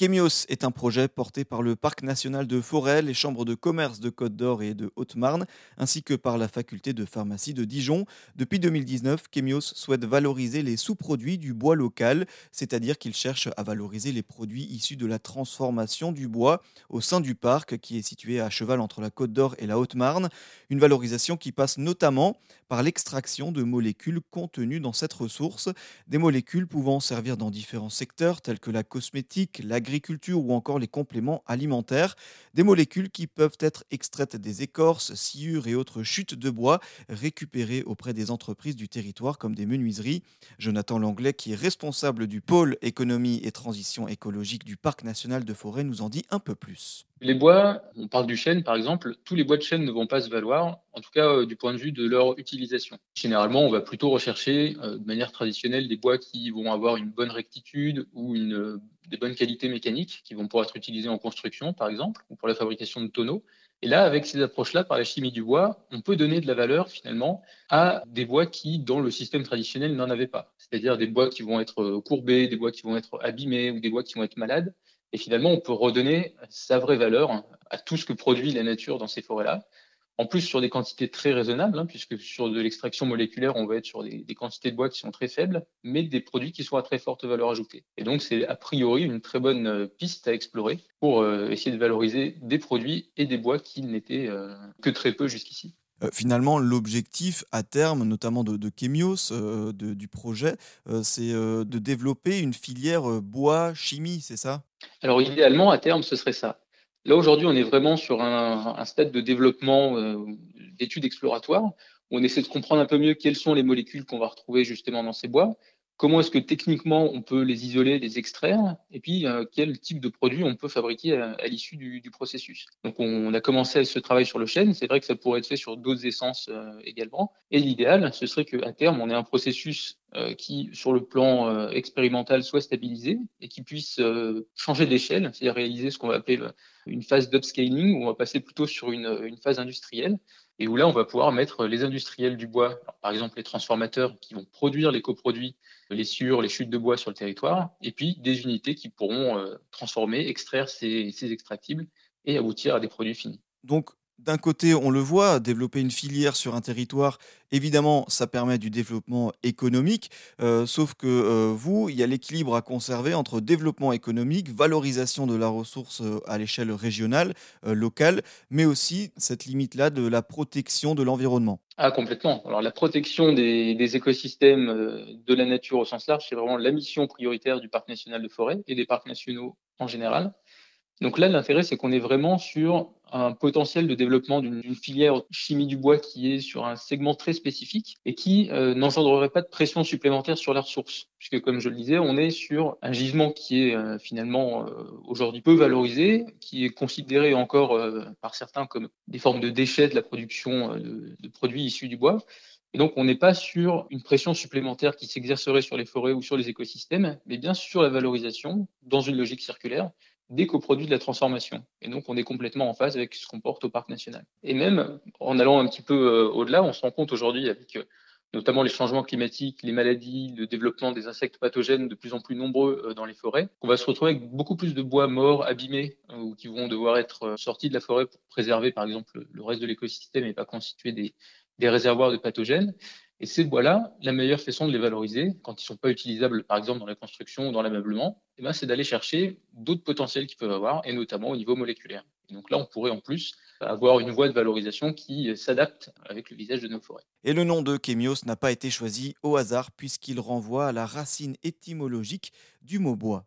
Kémios est un projet porté par le Parc national de Forêt, les chambres de commerce de Côte d'Or et de Haute-Marne, ainsi que par la faculté de pharmacie de Dijon. Depuis 2019, Kémios souhaite valoriser les sous-produits du bois local, c'est-à-dire qu'il cherche à valoriser les produits issus de la transformation du bois au sein du parc qui est situé à cheval entre la Côte d'Or et la Haute-Marne. Une valorisation qui passe notamment par l'extraction de molécules contenues dans cette ressource, des molécules pouvant servir dans différents secteurs tels que la cosmétique, l'agriculture, l'agriculture ou encore les compléments alimentaires, des molécules qui peuvent être extraites des écorces, sciures et autres chutes de bois récupérées auprès des entreprises du territoire comme des menuiseries. Jonathan Langlais, qui est responsable du pôle économie et transition écologique du Parc national de forêt, nous en dit un peu plus. Les bois, on parle du chêne par exemple, tous les bois de chêne ne vont pas se valoir, en tout cas euh, du point de vue de leur utilisation. Généralement, on va plutôt rechercher euh, de manière traditionnelle des bois qui vont avoir une bonne rectitude ou une, euh, des bonnes qualités mécaniques qui vont pouvoir être utilisés en construction par exemple ou pour la fabrication de tonneaux. Et là, avec ces approches-là, par la chimie du bois, on peut donner de la valeur finalement à des bois qui, dans le système traditionnel, n'en avaient pas. C'est-à-dire des bois qui vont être courbés, des bois qui vont être abîmés ou des bois qui vont être malades. Et finalement, on peut redonner sa vraie valeur à tout ce que produit la nature dans ces forêts-là. En plus, sur des quantités très raisonnables, hein, puisque sur de l'extraction moléculaire, on va être sur des, quantités de bois qui sont très faibles, mais des produits qui sont à très forte valeur ajoutée. Et donc, c'est a priori une très bonne euh, piste à explorer pour euh, essayer de valoriser des produits et des bois qui n'étaient euh, que très peu jusqu'ici. finalement, l'objectif à terme, notamment de, de Chemios, du projet, c'est de développer une filière bois-chimie, c'est ça? Alors idéalement, à terme, ce serait ça. Là, aujourd'hui, on est vraiment sur un, stade de développement euh, d'études exploratoires où on essaie de comprendre un peu mieux quelles sont les molécules qu'on va retrouver justement dans ces bois, comment est-ce que techniquement on peut les isoler, les extraire, et puis euh, quel type de produit on peut fabriquer à, l'issue du, processus. Donc on, a commencé ce travail sur le chêne, c'est vrai que ça pourrait être fait sur d'autres essences euh, également, et l'idéal, ce serait qu'à terme, on ait un processus euh, qui, sur le plan expérimental, soit stabilisé et qui puisse changer d'échelle, c'est-à-dire réaliser ce qu'on va appeler une phase d'upscaling, où on va passer plutôt sur une, phase industrielle, et où là, on va pouvoir mettre les industriels du bois, par exemple les transformateurs qui vont produire les coproduits, les sciures, les chutes de bois sur le territoire, et puis des unités qui pourront euh, transformer, extraire ces, extractibles et aboutir à des produits finis. D'un côté, on le voit, développer une filière sur un territoire, évidemment, ça permet du développement économique, euh, sauf que euh, vous, il y a l'équilibre à conserver entre développement économique, valorisation de la ressource euh, à l'échelle régionale, locale, mais aussi cette limite-là de la protection de l'environnement. Ah, complètement. Alors, la protection des, des écosystèmes de la nature au sens large, c'est vraiment la mission prioritaire du Parc national de forêt et des parcs nationaux en général. Donc là, l'intérêt, c'est qu'on est vraiment sur un potentiel de développement d'une filière chimie du bois qui est sur un segment très spécifique et qui euh, n'engendrerait pas de pression supplémentaire sur la ressource. Puisque, comme je le disais, on est sur un gisement qui est euh, finalement euh, aujourd'hui peu valorisé, qui est considéré encore par certains comme des formes de déchets de la production de produits issus du bois. Et donc, on n'est pas sur une pression supplémentaire qui s'exercerait sur les forêts ou sur les écosystèmes, mais bien sur la valorisation dans une logique circulaire des coproduits de la transformation. Et donc, on est complètement en phase avec ce qu'on porte au parc national. Et même en allant un petit peu euh, au-delà, on se rend compte aujourd'hui avec euh, notamment les changements climatiques, les maladies, le développement des insectes pathogènes de plus en plus nombreux euh, dans les forêts, qu'on va se retrouver avec beaucoup plus de bois morts, abîmés, ou qui vont devoir être sortis de la forêt pour préserver, par exemple, le reste de l'écosystème et pas constituer des réservoirs de pathogènes. Et ces bois-là, la meilleure façon de les valoriser, quand ils ne sont pas utilisables, par exemple, dans la construction ou dans l'ameublement, eh ben, c'est d'aller chercher d'autres potentiels qu'ils peuvent avoir, et notamment au niveau moléculaire. Et donc là, on pourrait en plus avoir une voie de valorisation qui s'adapte avec le visage de nos forêts. Et le nom de Kémios n'a pas été choisi au hasard, puisqu'il renvoie à la racine étymologique du mot bois.